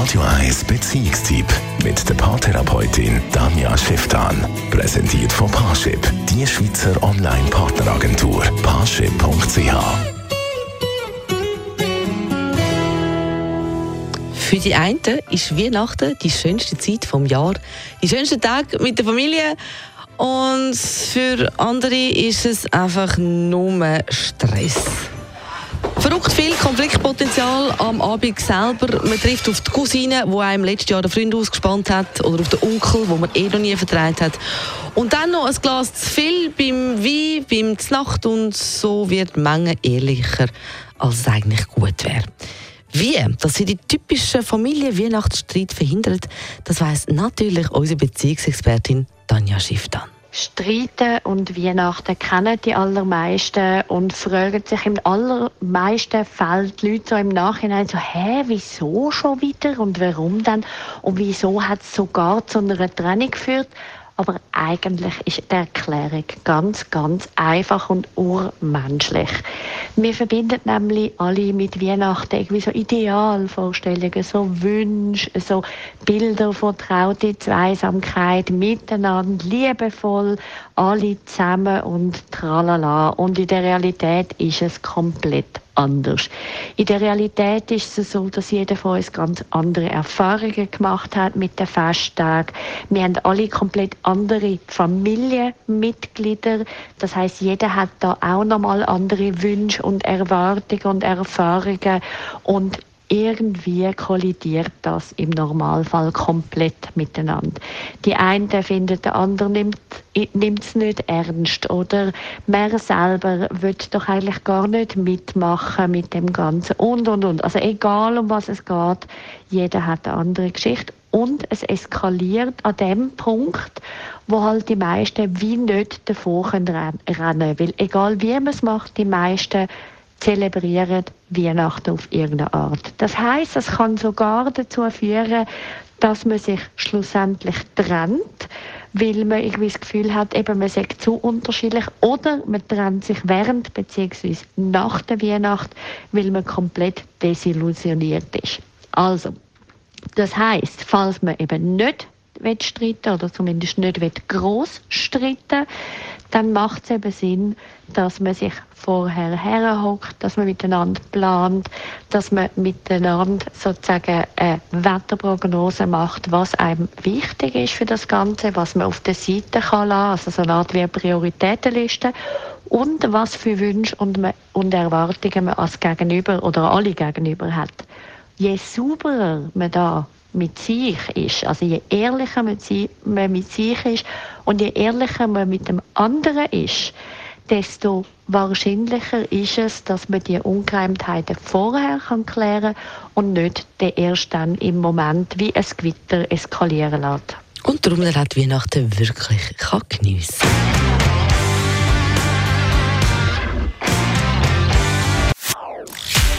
Radio 1 Beziehungstyp mit der Paartherapeutin Damia Schifftan. Präsentiert von Paarship, die Schweizer Online-Partneragentur. Paarship.ch Für die einen ist Weihnachten die schönste Zeit vom Jahr, die schönste Tag mit der Familie. Und für andere ist es einfach nur Stress. Verrückt viel Konfliktpotenzial am Abend selber. Man trifft auf die Cousine, die einem letztes Jahr den Freund ausgespannt hat, oder auf den Onkel, wo man eh noch nie vertreibt hat. Und dann noch ein Glas zu viel beim Wein, beim Znacht und so wird Menge ehrlicher, als es eigentlich gut wäre. Wie, dass sie die typischen Familien-Weihnachtsstreit verhindert, das weiss natürlich unsere Beziehungsexpertin Tanja Schifftan. Streiten und Weihnachten kennen die allermeisten und fragen sich im allermeisten Fällen die Leute so im Nachhinein so, hä, wieso schon wieder und warum dann und wieso hat es sogar zu einer Trennung geführt? Aber eigentlich ist die Erklärung ganz, ganz einfach und urmenschlich. Wir verbinden nämlich alle mit Weihnachten irgendwie so Idealvorstellungen, so Wünsche, so Bilder von traute Zweisamkeit, miteinander, liebevoll, alle zusammen und tralala. Und in der Realität ist es komplett anders. In der Realität ist es so, dass jeder von uns ganz andere Erfahrungen gemacht hat mit den Festtagen. Wir haben alle komplett andere Familienmitglieder. Das heißt, jeder hat da auch nochmal andere Wünsche und Erwartungen und Erfahrungen. Und irgendwie kollidiert das im Normalfall komplett miteinander. Die einen finden, der andere nimmt es nicht ernst oder man selber wird doch eigentlich gar nicht mitmachen mit dem Ganzen und und und. Also egal um was es geht, jeder hat eine andere Geschichte und es eskaliert an dem Punkt, wo halt die meisten wie nicht davor rennen können. Weil egal wie man es macht, die meisten zelebrieren Weihnachten auf irgendeine Art. Das heißt, es kann sogar dazu führen, dass man sich schlussendlich trennt, weil man irgendwie das Gefühl hat, eben man sei zu unterschiedlich oder man trennt sich während bzw. nach der Weihnacht, weil man komplett desillusioniert ist. Also, das heißt, falls man eben nicht streiten oder zumindest nicht groß streiten dann macht es eben Sinn, dass man sich vorher herhockt, dass man miteinander plant, dass man miteinander sozusagen eine Wetterprognose macht, was einem wichtig ist für das Ganze, was man auf der Seite kann lassen, also so eine Art wie eine Prioritätenliste und was für Wünsche und, und Erwartungen man als Gegenüber oder alle Gegenüber hat. Je sauberer man da mit sich ist, also je ehrlicher man mit sich ist und je ehrlicher man mit dem anderen ist, desto wahrscheinlicher ist es, dass man die Ungereimtheiten vorher kann klären und nicht erst dann im Moment wie ein Gewitter eskalieren lässt. Und darum hat Weihnachten wirklich geniessen kann.